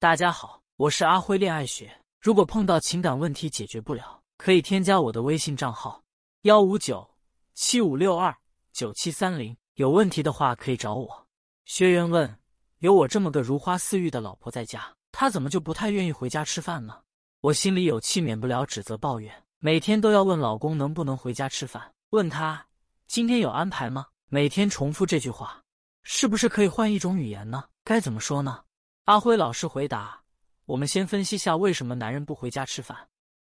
大家好，我是阿辉恋爱学。如果碰到情感问题解决不了，可以添加我的微信账号幺五九七五六二九七三零。有问题的话可以找我。学员问：有我这么个如花似玉的老婆在家，她怎么就不太愿意回家吃饭呢？我心里有气，免不了指责抱怨，每天都要问老公能不能回家吃饭，问他今天有安排吗？每天重复这句话，是不是可以换一种语言呢？该怎么说呢？阿辉老师回答：“我们先分析下为什么男人不回家吃饭。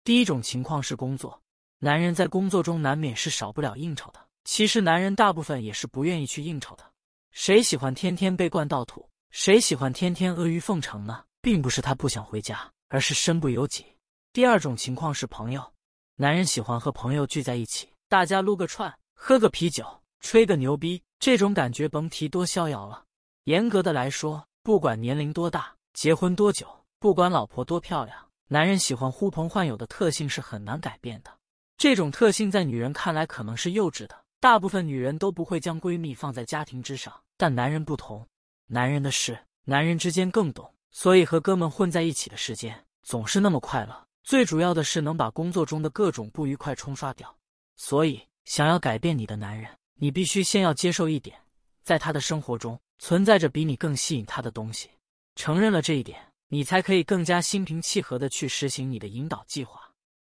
第一种情况是工作，男人在工作中难免是少不了应酬的。其实男人大部分也是不愿意去应酬的。谁喜欢天天被灌到土？谁喜欢天天阿谀奉承呢？并不是他不想回家，而是身不由己。第二种情况是朋友，男人喜欢和朋友聚在一起，大家撸个串，喝个啤酒，吹个牛逼，这种感觉甭提多逍遥了。严格的来说。”不管年龄多大，结婚多久，不管老婆多漂亮，男人喜欢呼朋唤友的特性是很难改变的。这种特性在女人看来可能是幼稚的，大部分女人都不会将闺蜜放在家庭之上。但男人不同，男人的事，男人之间更懂，所以和哥们混在一起的时间总是那么快乐。最主要的是能把工作中的各种不愉快冲刷掉。所以，想要改变你的男人，你必须先要接受一点，在他的生活中。存在着比你更吸引他的东西，承认了这一点，你才可以更加心平气和的去实行你的引导计划。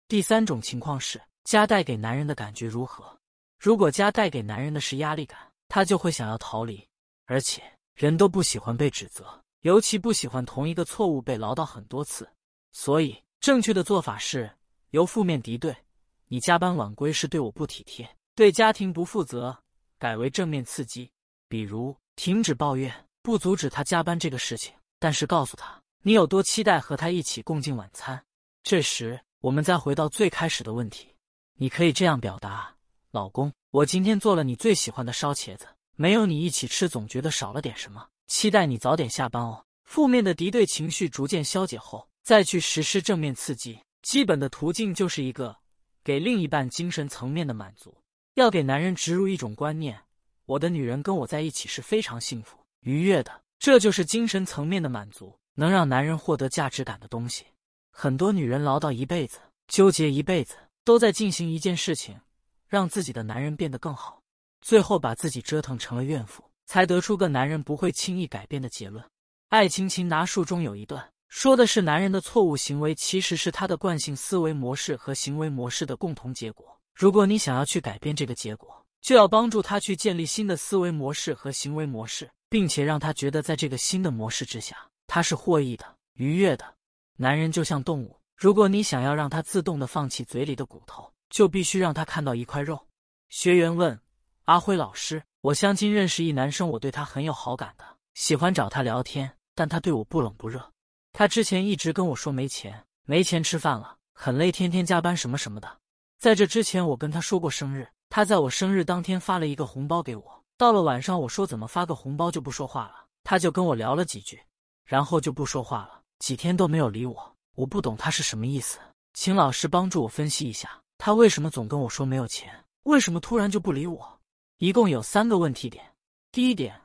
第三种情况是，家带给男人的感觉如何？如果家带给男人的是压力感，他就会想要逃离。而且人都不喜欢被指责，尤其不喜欢同一个错误被唠叨很多次。所以正确的做法是由负面敌对“你加班晚归是对我不体贴，对家庭不负责”，改为正面刺激，比如。停止抱怨，不阻止他加班这个事情，但是告诉他你有多期待和他一起共进晚餐。这时，我们再回到最开始的问题，你可以这样表达：老公，我今天做了你最喜欢的烧茄子，没有你一起吃，总觉得少了点什么。期待你早点下班哦。负面的敌对情绪逐渐消解后，再去实施正面刺激。基本的途径就是一个给另一半精神层面的满足，要给男人植入一种观念。我的女人跟我在一起是非常幸福愉悦的，这就是精神层面的满足，能让男人获得价值感的东西。很多女人唠叨一辈子，纠结一辈子，都在进行一件事情，让自己的男人变得更好，最后把自己折腾成了怨妇，才得出个男人不会轻易改变的结论。《爱情擒拿术》中有一段说的是，男人的错误行为其实是他的惯性思维模式和行为模式的共同结果。如果你想要去改变这个结果，就要帮助他去建立新的思维模式和行为模式，并且让他觉得在这个新的模式之下，他是获益的、愉悦的。男人就像动物，如果你想要让他自动的放弃嘴里的骨头，就必须让他看到一块肉。学员问阿辉老师：“我相亲认识一男生，我对他很有好感的，喜欢找他聊天，但他对我不冷不热。他之前一直跟我说没钱，没钱吃饭了，很累，天天加班什么什么的。在这之前，我跟他说过生日。”他在我生日当天发了一个红包给我，到了晚上我说怎么发个红包就不说话了，他就跟我聊了几句，然后就不说话了，几天都没有理我。我不懂他是什么意思，请老师帮助我分析一下，他为什么总跟我说没有钱，为什么突然就不理我？一共有三个问题点。第一点，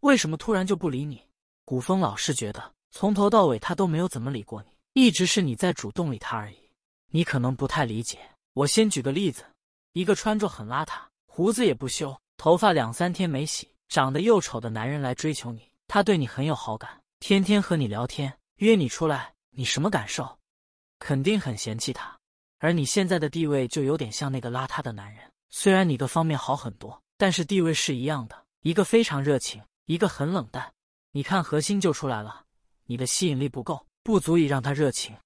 为什么突然就不理你？古风老师觉得从头到尾他都没有怎么理过你，一直是你在主动理他而已。你可能不太理解，我先举个例子。一个穿着很邋遢、胡子也不修、头发两三天没洗、长得又丑的男人来追求你，他对你很有好感，天天和你聊天，约你出来，你什么感受？肯定很嫌弃他。而你现在的地位就有点像那个邋遢的男人，虽然你各方面好很多，但是地位是一样的，一个非常热情，一个很冷淡。你看核心就出来了，你的吸引力不够，不足以让他热情。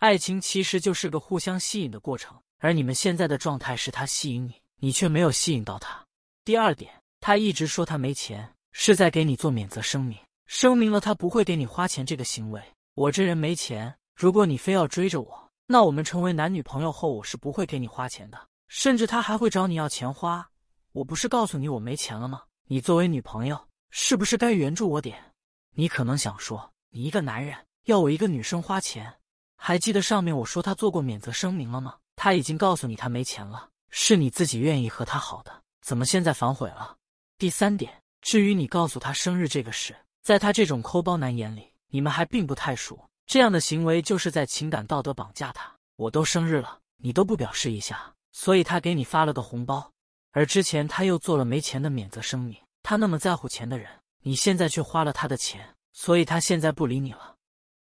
爱情其实就是个互相吸引的过程。而你们现在的状态是他吸引你，你却没有吸引到他。第二点，他一直说他没钱，是在给你做免责声明，声明了他不会给你花钱这个行为。我这人没钱，如果你非要追着我，那我们成为男女朋友后，我是不会给你花钱的，甚至他还会找你要钱花。我不是告诉你我没钱了吗？你作为女朋友，是不是该援助我点？你可能想说，你一个男人要我一个女生花钱，还记得上面我说他做过免责声明了吗？他已经告诉你他没钱了，是你自己愿意和他好的，怎么现在反悔了？第三点，至于你告诉他生日这个事，在他这种抠包男眼里，你们还并不太熟，这样的行为就是在情感道德绑架他。我都生日了，你都不表示一下，所以他给你发了个红包。而之前他又做了没钱的免责声明。他那么在乎钱的人，你现在却花了他的钱，所以他现在不理你了。